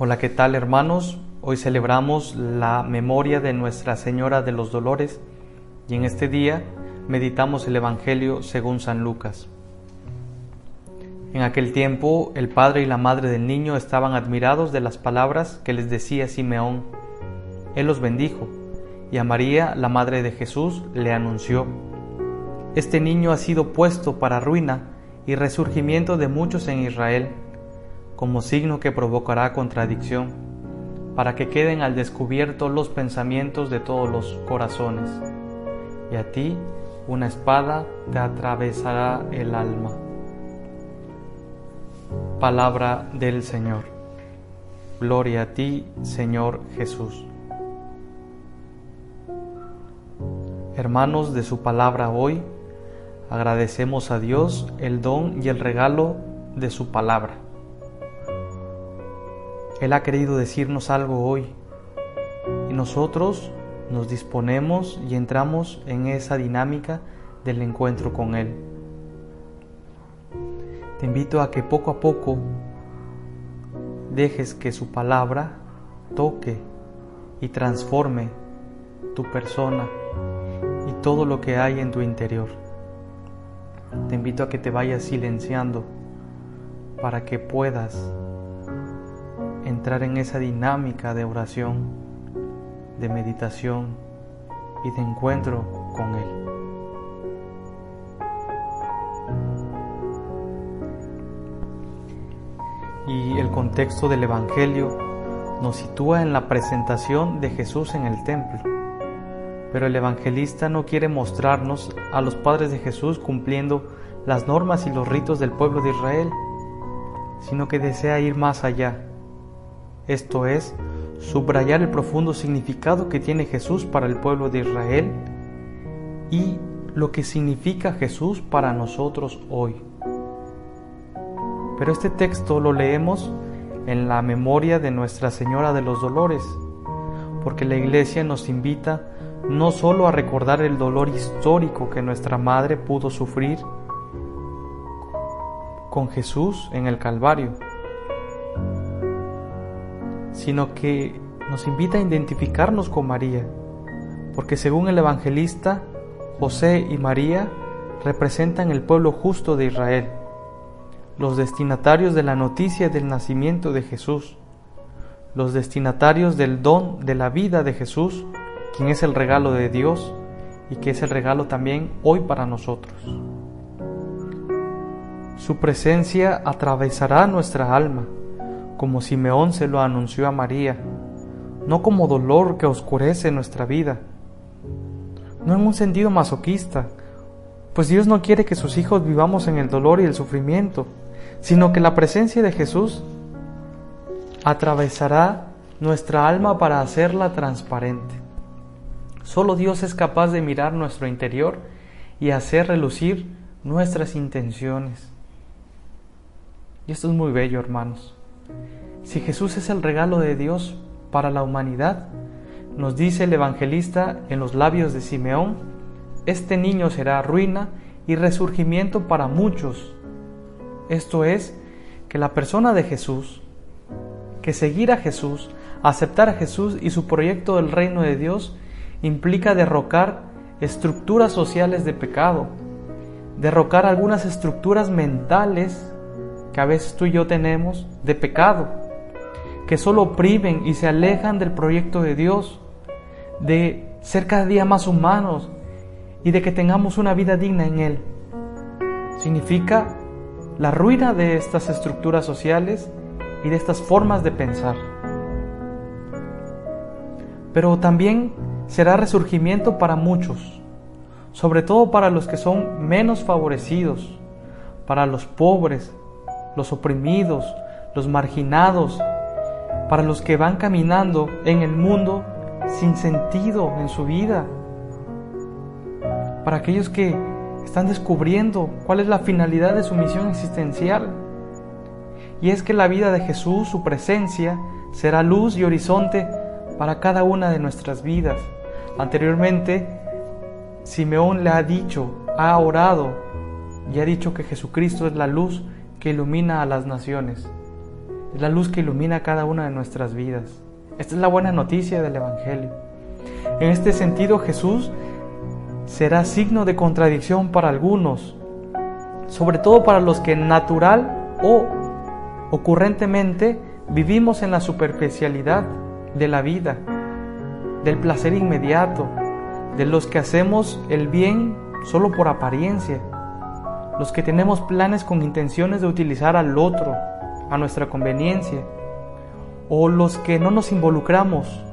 Hola, ¿qué tal hermanos? Hoy celebramos la memoria de Nuestra Señora de los Dolores y en este día meditamos el Evangelio según San Lucas. En aquel tiempo el padre y la madre del niño estaban admirados de las palabras que les decía Simeón. Él los bendijo y a María, la madre de Jesús, le anunció, Este niño ha sido puesto para ruina y resurgimiento de muchos en Israel como signo que provocará contradicción, para que queden al descubierto los pensamientos de todos los corazones, y a ti una espada te atravesará el alma. Palabra del Señor. Gloria a ti, Señor Jesús. Hermanos de su palabra hoy, agradecemos a Dios el don y el regalo de su palabra él ha querido decirnos algo hoy y nosotros nos disponemos y entramos en esa dinámica del encuentro con Él. Te invito a que poco a poco dejes que su palabra toque y transforme tu persona y todo lo que hay en tu interior. Te invito a que te vayas silenciando para que puedas entrar en esa dinámica de oración, de meditación y de encuentro con Él. Y el contexto del Evangelio nos sitúa en la presentación de Jesús en el templo. Pero el evangelista no quiere mostrarnos a los padres de Jesús cumpliendo las normas y los ritos del pueblo de Israel, sino que desea ir más allá esto es, subrayar el profundo significado que tiene Jesús para el pueblo de Israel y lo que significa Jesús para nosotros hoy. Pero este texto lo leemos en la memoria de Nuestra Señora de los Dolores, porque la Iglesia nos invita no solo a recordar el dolor histórico que nuestra Madre pudo sufrir con Jesús en el Calvario, sino que nos invita a identificarnos con María, porque según el evangelista, José y María representan el pueblo justo de Israel, los destinatarios de la noticia del nacimiento de Jesús, los destinatarios del don de la vida de Jesús, quien es el regalo de Dios y que es el regalo también hoy para nosotros. Su presencia atravesará nuestra alma como Simeón se lo anunció a María, no como dolor que oscurece nuestra vida, no en un sentido masoquista, pues Dios no quiere que sus hijos vivamos en el dolor y el sufrimiento, sino que la presencia de Jesús atravesará nuestra alma para hacerla transparente. Solo Dios es capaz de mirar nuestro interior y hacer relucir nuestras intenciones. Y esto es muy bello, hermanos. Si Jesús es el regalo de Dios para la humanidad, nos dice el evangelista en los labios de Simeón, este niño será ruina y resurgimiento para muchos. Esto es, que la persona de Jesús, que seguir a Jesús, aceptar a Jesús y su proyecto del reino de Dios implica derrocar estructuras sociales de pecado, derrocar algunas estructuras mentales que a veces tú y yo tenemos de pecado, que solo oprimen y se alejan del proyecto de Dios, de ser cada día más humanos y de que tengamos una vida digna en Él. Significa la ruina de estas estructuras sociales y de estas formas de pensar. Pero también será resurgimiento para muchos, sobre todo para los que son menos favorecidos, para los pobres, los oprimidos, los marginados, para los que van caminando en el mundo sin sentido en su vida, para aquellos que están descubriendo cuál es la finalidad de su misión existencial. Y es que la vida de Jesús, su presencia, será luz y horizonte para cada una de nuestras vidas. Anteriormente, Simeón le ha dicho, ha orado y ha dicho que Jesucristo es la luz que ilumina a las naciones. es la luz que ilumina cada una de nuestras vidas. Esta es la buena noticia del Evangelio. En este sentido, Jesús será signo de contradicción para algunos, sobre todo para los que natural o ocurrentemente vivimos en la superficialidad de la vida, del placer inmediato, de los que hacemos el bien solo por apariencia, los que tenemos planes con intenciones de utilizar al otro a nuestra conveniencia, o los que no nos involucramos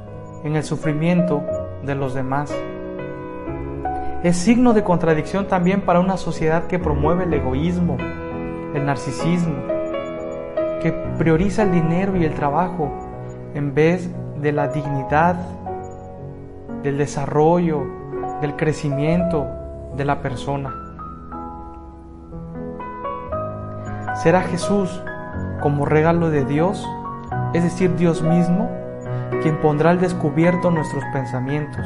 en el sufrimiento de los demás. Es signo de contradicción también para una sociedad que promueve el egoísmo, el narcisismo, que prioriza el dinero y el trabajo en vez de la dignidad, del desarrollo, del crecimiento de la persona. ¿Será Jesús como regalo de Dios, es decir, Dios mismo, quien pondrá al descubierto nuestros pensamientos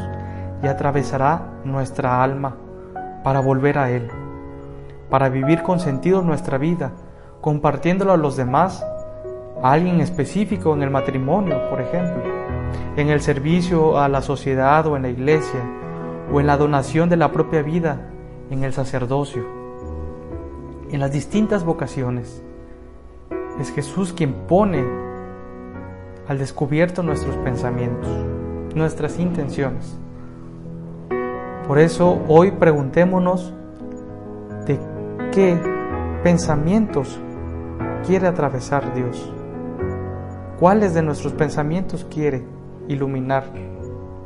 y atravesará nuestra alma para volver a Él, para vivir con sentido nuestra vida, compartiéndolo a los demás, a alguien específico en el matrimonio, por ejemplo, en el servicio a la sociedad o en la iglesia, o en la donación de la propia vida en el sacerdocio, en las distintas vocaciones. Es Jesús quien pone al descubierto nuestros pensamientos, nuestras intenciones. Por eso hoy preguntémonos de qué pensamientos quiere atravesar Dios. ¿Cuáles de nuestros pensamientos quiere iluminar,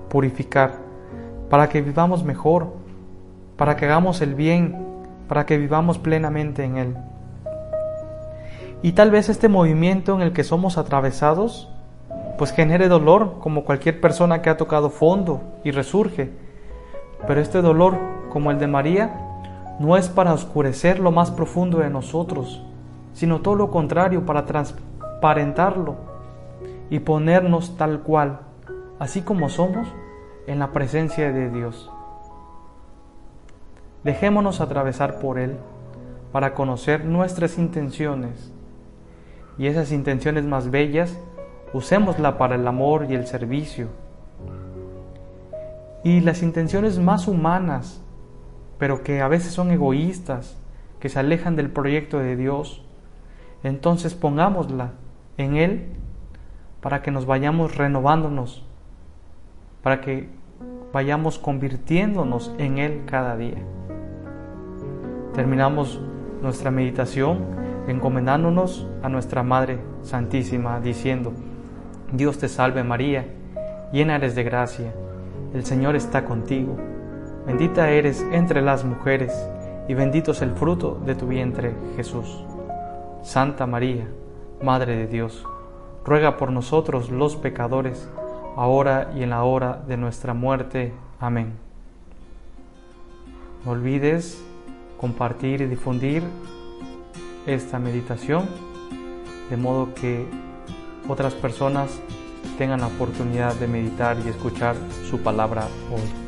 purificar, para que vivamos mejor, para que hagamos el bien, para que vivamos plenamente en Él? Y tal vez este movimiento en el que somos atravesados, pues genere dolor como cualquier persona que ha tocado fondo y resurge pero este dolor, como el de María, no es para oscurecer lo más profundo de nosotros, sino todo lo contrario, para transparentarlo y ponernos tal cual, así como somos, en la presencia de Dios. Dejémonos atravesar por Él para conocer nuestras intenciones y esas intenciones más bellas, usémosla para el amor y el servicio y las intenciones más humanas, pero que a veces son egoístas, que se alejan del proyecto de Dios, entonces pongámosla en Él para que nos vayamos renovándonos, para que vayamos convirtiéndonos en Él cada día. Terminamos nuestra meditación encomendándonos a nuestra Madre Santísima, diciendo, Dios te salve María, llena eres de gracia el Señor está contigo. Bendita eres entre las mujeres, y bendito es el fruto de tu vientre, Jesús. Santa María, Madre de Dios, ruega por nosotros los pecadores, ahora y en la hora de nuestra muerte. Amén. No olvides compartir y difundir esta meditación, de modo que otras personas tengan la oportunidad de meditar y escuchar su palabra hoy.